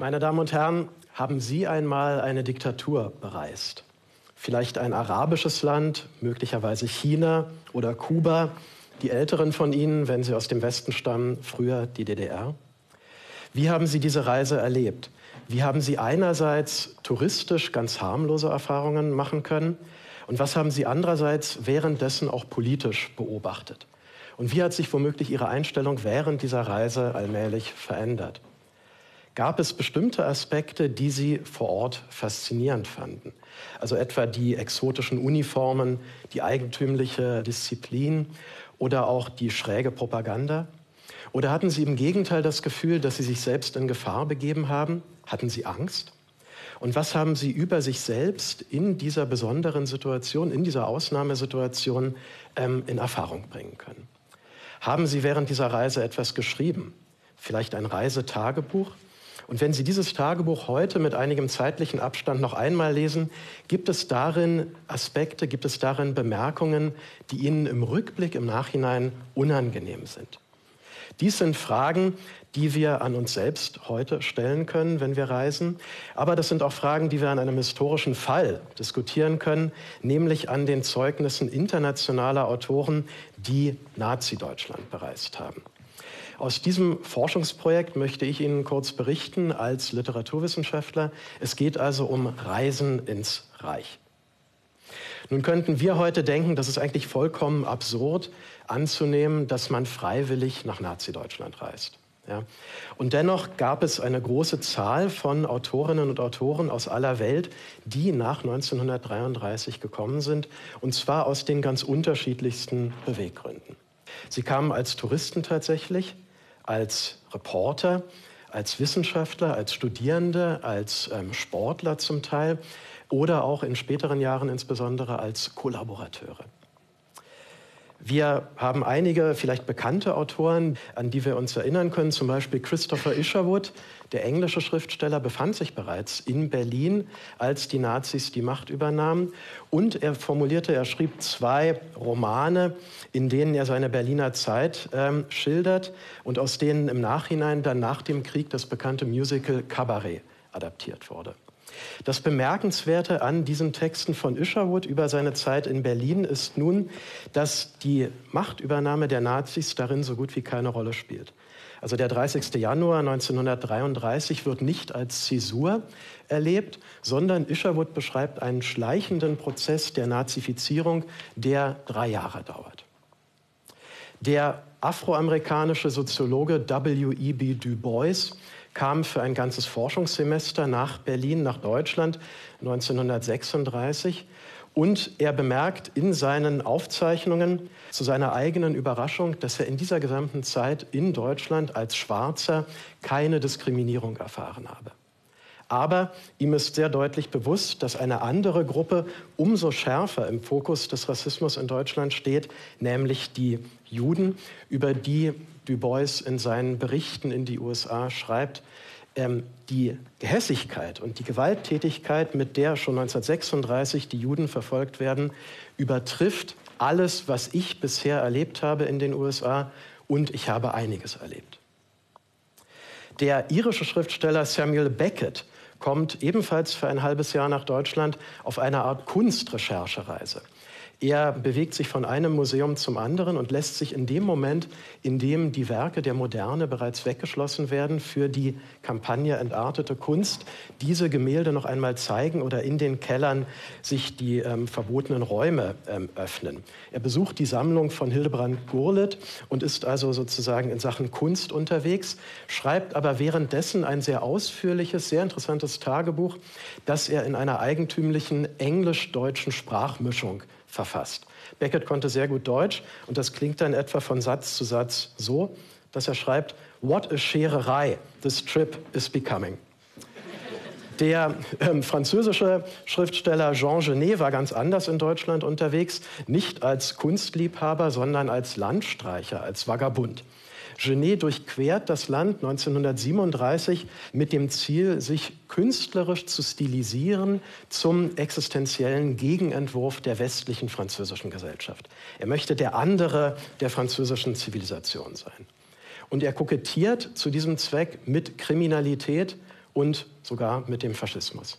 Meine Damen und Herren, haben Sie einmal eine Diktatur bereist? Vielleicht ein arabisches Land, möglicherweise China oder Kuba, die Älteren von Ihnen, wenn Sie aus dem Westen stammen, früher die DDR? Wie haben Sie diese Reise erlebt? Wie haben Sie einerseits touristisch ganz harmlose Erfahrungen machen können? Und was haben Sie andererseits währenddessen auch politisch beobachtet? Und wie hat sich womöglich Ihre Einstellung während dieser Reise allmählich verändert? Gab es bestimmte Aspekte, die Sie vor Ort faszinierend fanden? Also etwa die exotischen Uniformen, die eigentümliche Disziplin oder auch die schräge Propaganda? Oder hatten Sie im Gegenteil das Gefühl, dass Sie sich selbst in Gefahr begeben haben? Hatten Sie Angst? Und was haben Sie über sich selbst in dieser besonderen Situation, in dieser Ausnahmesituation ähm, in Erfahrung bringen können? Haben Sie während dieser Reise etwas geschrieben? Vielleicht ein Reisetagebuch? Und wenn Sie dieses Tagebuch heute mit einigem zeitlichen Abstand noch einmal lesen, gibt es darin Aspekte, gibt es darin Bemerkungen, die Ihnen im Rückblick, im Nachhinein unangenehm sind. Dies sind Fragen, die wir an uns selbst heute stellen können, wenn wir reisen. Aber das sind auch Fragen, die wir an einem historischen Fall diskutieren können, nämlich an den Zeugnissen internationaler Autoren, die Nazi-Deutschland bereist haben. Aus diesem Forschungsprojekt möchte ich Ihnen kurz berichten als Literaturwissenschaftler. Es geht also um Reisen ins Reich. Nun könnten wir heute denken, das ist eigentlich vollkommen absurd anzunehmen, dass man freiwillig nach Nazi-Deutschland reist. Ja. Und dennoch gab es eine große Zahl von Autorinnen und Autoren aus aller Welt, die nach 1933 gekommen sind, und zwar aus den ganz unterschiedlichsten Beweggründen. Sie kamen als Touristen tatsächlich, als Reporter, als Wissenschaftler, als Studierende, als ähm, Sportler zum Teil oder auch in späteren Jahren insbesondere als Kollaborateure. Wir haben einige vielleicht bekannte Autoren, an die wir uns erinnern können. Zum Beispiel Christopher Isherwood, der englische Schriftsteller, befand sich bereits in Berlin, als die Nazis die Macht übernahmen. Und er formulierte, er schrieb zwei Romane, in denen er seine Berliner Zeit ähm, schildert und aus denen im Nachhinein dann nach dem Krieg das bekannte Musical Cabaret adaptiert wurde. Das Bemerkenswerte an diesen Texten von Isherwood über seine Zeit in Berlin ist nun, dass die Machtübernahme der Nazis darin so gut wie keine Rolle spielt. Also der 30. Januar 1933 wird nicht als Zäsur erlebt, sondern Isherwood beschreibt einen schleichenden Prozess der Nazifizierung, der drei Jahre dauert. Der afroamerikanische Soziologe W.E.B. Du Bois kam für ein ganzes Forschungssemester nach Berlin, nach Deutschland 1936. Und er bemerkt in seinen Aufzeichnungen zu seiner eigenen Überraschung, dass er in dieser gesamten Zeit in Deutschland als Schwarzer keine Diskriminierung erfahren habe. Aber ihm ist sehr deutlich bewusst, dass eine andere Gruppe umso schärfer im Fokus des Rassismus in Deutschland steht, nämlich die Juden, über die Du Bois in seinen Berichten in die USA schreibt, ähm, die Gehässigkeit und die Gewalttätigkeit, mit der schon 1936 die Juden verfolgt werden, übertrifft alles, was ich bisher erlebt habe in den USA und ich habe einiges erlebt. Der irische Schriftsteller Samuel Beckett kommt ebenfalls für ein halbes Jahr nach Deutschland auf eine Art Kunstrecherchereise. Er bewegt sich von einem Museum zum anderen und lässt sich in dem Moment, in dem die Werke der Moderne bereits weggeschlossen werden, für die Kampagne Entartete Kunst, diese Gemälde noch einmal zeigen oder in den Kellern sich die ähm, verbotenen Räume ähm, öffnen. Er besucht die Sammlung von Hildebrand Gurlitt und ist also sozusagen in Sachen Kunst unterwegs, schreibt aber währenddessen ein sehr ausführliches, sehr interessantes Tagebuch, das er in einer eigentümlichen englisch-deutschen Sprachmischung verfasst. Beckett konnte sehr gut Deutsch und das klingt dann etwa von Satz zu Satz so, dass er schreibt, What a Schererei this trip is becoming. Der ähm, französische Schriftsteller Jean Genet war ganz anders in Deutschland unterwegs, nicht als Kunstliebhaber, sondern als Landstreicher, als Vagabund. Genet durchquert das Land 1937 mit dem Ziel, sich künstlerisch zu stilisieren zum existenziellen Gegenentwurf der westlichen französischen Gesellschaft. Er möchte der andere der französischen Zivilisation sein. Und er kokettiert zu diesem Zweck mit Kriminalität und sogar mit dem Faschismus.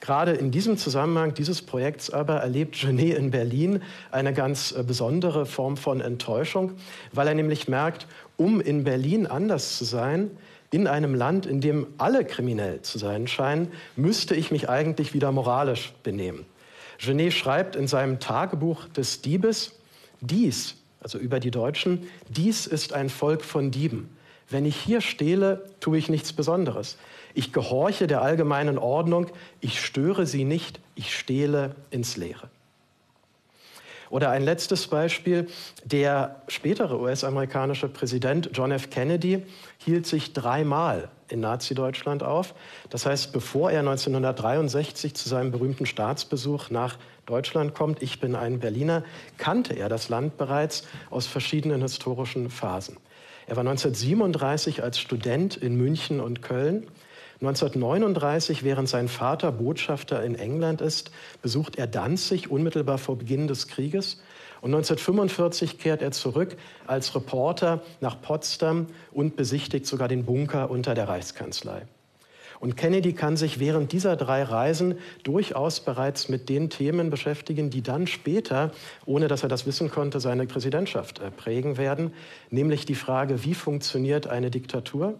Gerade in diesem Zusammenhang dieses Projekts aber erlebt Genet in Berlin eine ganz äh, besondere Form von Enttäuschung, weil er nämlich merkt, um in Berlin anders zu sein, in einem Land, in dem alle kriminell zu sein scheinen, müsste ich mich eigentlich wieder moralisch benehmen. Genet schreibt in seinem Tagebuch des Diebes, dies, also über die Deutschen, dies ist ein Volk von Dieben. Wenn ich hier stehle, tue ich nichts Besonderes. Ich gehorche der allgemeinen Ordnung, ich störe sie nicht, ich stehle ins Leere. Oder ein letztes Beispiel, der spätere US-amerikanische Präsident John F. Kennedy hielt sich dreimal in Nazi-Deutschland auf. Das heißt, bevor er 1963 zu seinem berühmten Staatsbesuch nach Deutschland kommt, ich bin ein Berliner, kannte er das Land bereits aus verschiedenen historischen Phasen. Er war 1937 als Student in München und Köln 1939, während sein Vater Botschafter in England ist, besucht er Danzig unmittelbar vor Beginn des Krieges. Und 1945 kehrt er zurück als Reporter nach Potsdam und besichtigt sogar den Bunker unter der Reichskanzlei. Und Kennedy kann sich während dieser drei Reisen durchaus bereits mit den Themen beschäftigen, die dann später, ohne dass er das wissen konnte, seine Präsidentschaft äh, prägen werden, nämlich die Frage, wie funktioniert eine Diktatur?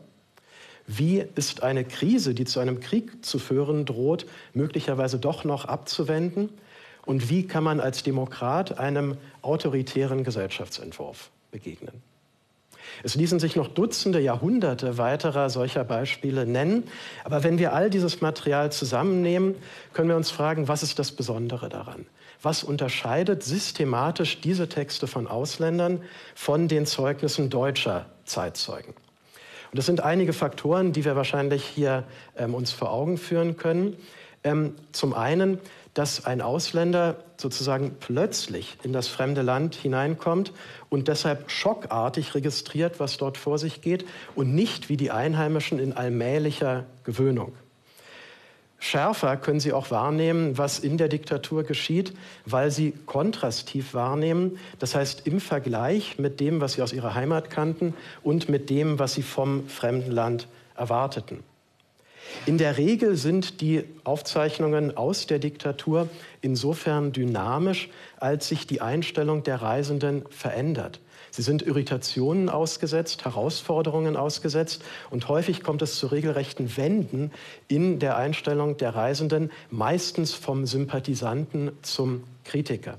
Wie ist eine Krise, die zu einem Krieg zu führen droht, möglicherweise doch noch abzuwenden? Und wie kann man als Demokrat einem autoritären Gesellschaftsentwurf begegnen? Es ließen sich noch Dutzende, Jahrhunderte weiterer solcher Beispiele nennen. Aber wenn wir all dieses Material zusammennehmen, können wir uns fragen, was ist das Besondere daran? Was unterscheidet systematisch diese Texte von Ausländern von den Zeugnissen deutscher Zeitzeugen? Und das sind einige Faktoren, die wir wahrscheinlich hier ähm, uns vor Augen führen können. Ähm, zum einen, dass ein Ausländer sozusagen plötzlich in das fremde Land hineinkommt und deshalb schockartig registriert, was dort vor sich geht und nicht wie die Einheimischen in allmählicher Gewöhnung. Schärfer können sie auch wahrnehmen, was in der Diktatur geschieht, weil sie kontrastiv wahrnehmen, das heißt im Vergleich mit dem, was sie aus ihrer Heimat kannten und mit dem, was sie vom fremden Land erwarteten. In der Regel sind die Aufzeichnungen aus der Diktatur insofern dynamisch, als sich die Einstellung der Reisenden verändert. Sie sind Irritationen ausgesetzt, Herausforderungen ausgesetzt und häufig kommt es zu regelrechten Wenden in der Einstellung der Reisenden, meistens vom Sympathisanten zum Kritiker.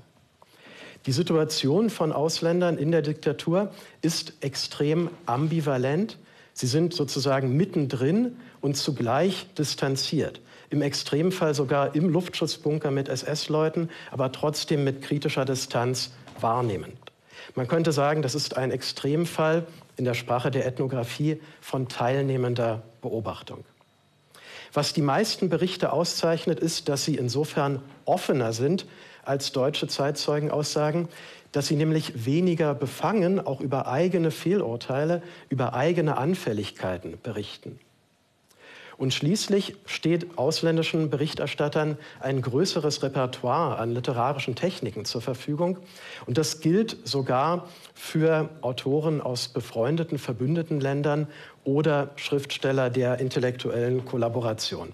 Die Situation von Ausländern in der Diktatur ist extrem ambivalent. Sie sind sozusagen mittendrin und zugleich distanziert. Im Extremfall sogar im Luftschutzbunker mit SS-Leuten, aber trotzdem mit kritischer Distanz wahrnehmend. Man könnte sagen, das ist ein Extremfall in der Sprache der Ethnographie von teilnehmender Beobachtung. Was die meisten Berichte auszeichnet, ist, dass sie insofern offener sind als deutsche Zeitzeugenaussagen, dass sie nämlich weniger befangen auch über eigene Fehlurteile, über eigene Anfälligkeiten berichten. Und schließlich steht ausländischen Berichterstattern ein größeres Repertoire an literarischen Techniken zur Verfügung. Und das gilt sogar für Autoren aus befreundeten, verbündeten Ländern oder Schriftsteller der intellektuellen Kollaboration.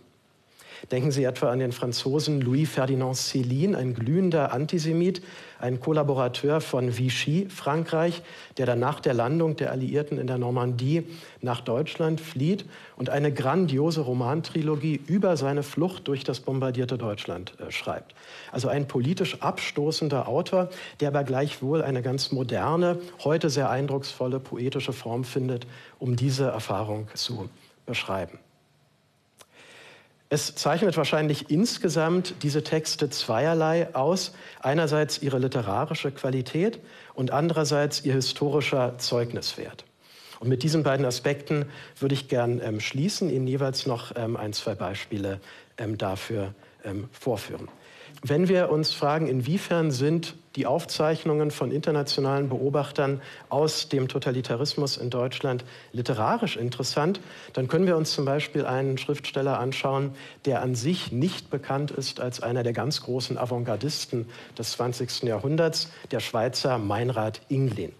Denken Sie etwa an den Franzosen Louis Ferdinand Céline, ein glühender Antisemit, ein Kollaborateur von Vichy, Frankreich, der dann nach der Landung der Alliierten in der Normandie nach Deutschland flieht und eine grandiose Romantrilogie über seine Flucht durch das bombardierte Deutschland äh, schreibt. Also ein politisch abstoßender Autor, der aber gleichwohl eine ganz moderne, heute sehr eindrucksvolle poetische Form findet, um diese Erfahrung zu beschreiben. Es zeichnet wahrscheinlich insgesamt diese Texte zweierlei aus. Einerseits ihre literarische Qualität und andererseits ihr historischer Zeugniswert. Und mit diesen beiden Aspekten würde ich gern ähm, schließen, Ihnen jeweils noch ähm, ein, zwei Beispiele ähm, dafür ähm, vorführen. Wenn wir uns fragen, inwiefern sind die Aufzeichnungen von internationalen Beobachtern aus dem Totalitarismus in Deutschland literarisch interessant, dann können wir uns zum Beispiel einen Schriftsteller anschauen, der an sich nicht bekannt ist als einer der ganz großen Avantgardisten des 20. Jahrhunderts, der Schweizer Meinrad Inglin.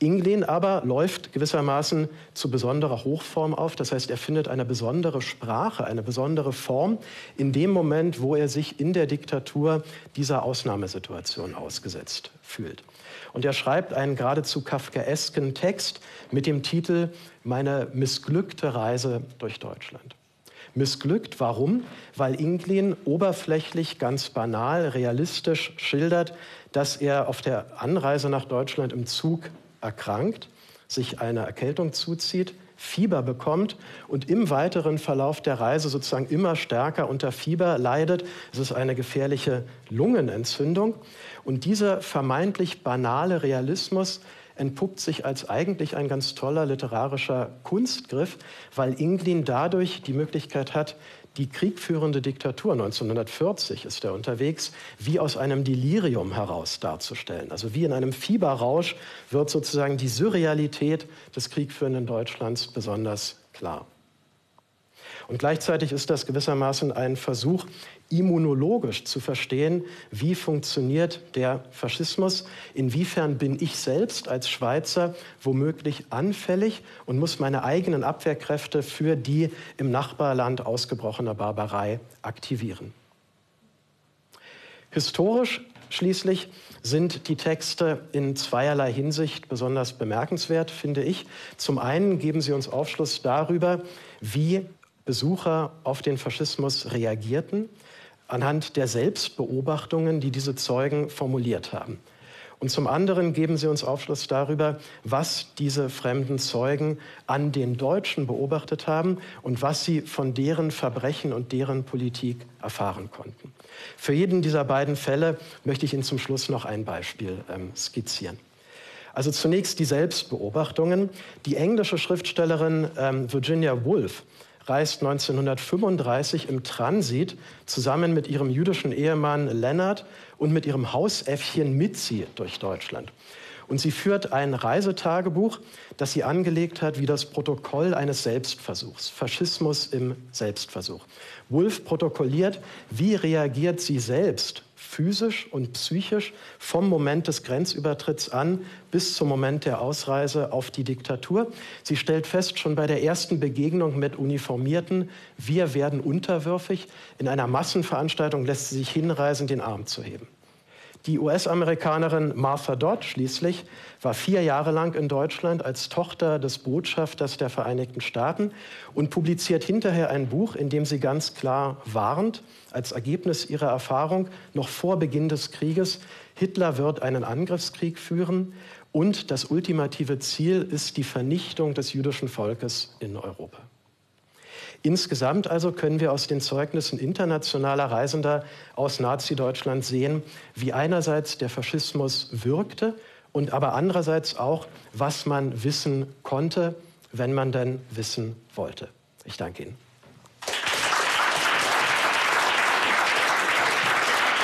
Inglin aber läuft gewissermaßen zu besonderer Hochform auf. Das heißt, er findet eine besondere Sprache, eine besondere Form in dem Moment, wo er sich in der Diktatur dieser Ausnahmesituation ausgesetzt fühlt. Und er schreibt einen geradezu kafkaesken Text mit dem Titel Meine missglückte Reise durch Deutschland. Missglückt, warum? Weil Inglin oberflächlich, ganz banal, realistisch schildert, dass er auf der Anreise nach Deutschland im Zug erkrankt, sich eine Erkältung zuzieht, Fieber bekommt und im weiteren Verlauf der Reise sozusagen immer stärker unter Fieber leidet. Es ist eine gefährliche Lungenentzündung. Und dieser vermeintlich banale Realismus entpuppt sich als eigentlich ein ganz toller literarischer Kunstgriff, weil Inglin dadurch die Möglichkeit hat, die kriegführende Diktatur 1940 ist er unterwegs, wie aus einem Delirium heraus darzustellen. Also wie in einem Fieberrausch wird sozusagen die Surrealität des kriegführenden Deutschlands besonders klar. Und gleichzeitig ist das gewissermaßen ein Versuch, immunologisch zu verstehen, wie funktioniert der Faschismus, inwiefern bin ich selbst als Schweizer womöglich anfällig und muss meine eigenen Abwehrkräfte für die im Nachbarland ausgebrochene Barbarei aktivieren. Historisch schließlich sind die Texte in zweierlei Hinsicht besonders bemerkenswert, finde ich. Zum einen geben sie uns Aufschluss darüber, wie Besucher auf den Faschismus reagierten, anhand der Selbstbeobachtungen, die diese Zeugen formuliert haben. Und zum anderen geben sie uns Aufschluss darüber, was diese fremden Zeugen an den Deutschen beobachtet haben und was sie von deren Verbrechen und deren Politik erfahren konnten. Für jeden dieser beiden Fälle möchte ich Ihnen zum Schluss noch ein Beispiel ähm, skizzieren. Also zunächst die Selbstbeobachtungen. Die englische Schriftstellerin ähm, Virginia Woolf reist 1935 im Transit zusammen mit ihrem jüdischen Ehemann Leonard und mit ihrem Hausäffchen Mitzi durch Deutschland. Und sie führt ein Reisetagebuch, das sie angelegt hat wie das Protokoll eines Selbstversuchs, Faschismus im Selbstversuch. Wolf protokolliert, wie reagiert sie selbst physisch und psychisch vom Moment des Grenzübertritts an bis zum Moment der Ausreise auf die Diktatur. Sie stellt fest, schon bei der ersten Begegnung mit Uniformierten, wir werden unterwürfig. In einer Massenveranstaltung lässt sie sich hinreisen, den Arm zu heben. Die US-Amerikanerin Martha Dodd schließlich war vier Jahre lang in Deutschland als Tochter des Botschafters der Vereinigten Staaten und publiziert hinterher ein Buch, in dem sie ganz klar warnt, als Ergebnis ihrer Erfahrung noch vor Beginn des Krieges, Hitler wird einen Angriffskrieg führen und das ultimative Ziel ist die Vernichtung des jüdischen Volkes in Europa. Insgesamt also können wir aus den Zeugnissen internationaler Reisender aus Nazi-Deutschland sehen, wie einerseits der Faschismus wirkte und aber andererseits auch, was man wissen konnte, wenn man denn wissen wollte. Ich danke Ihnen.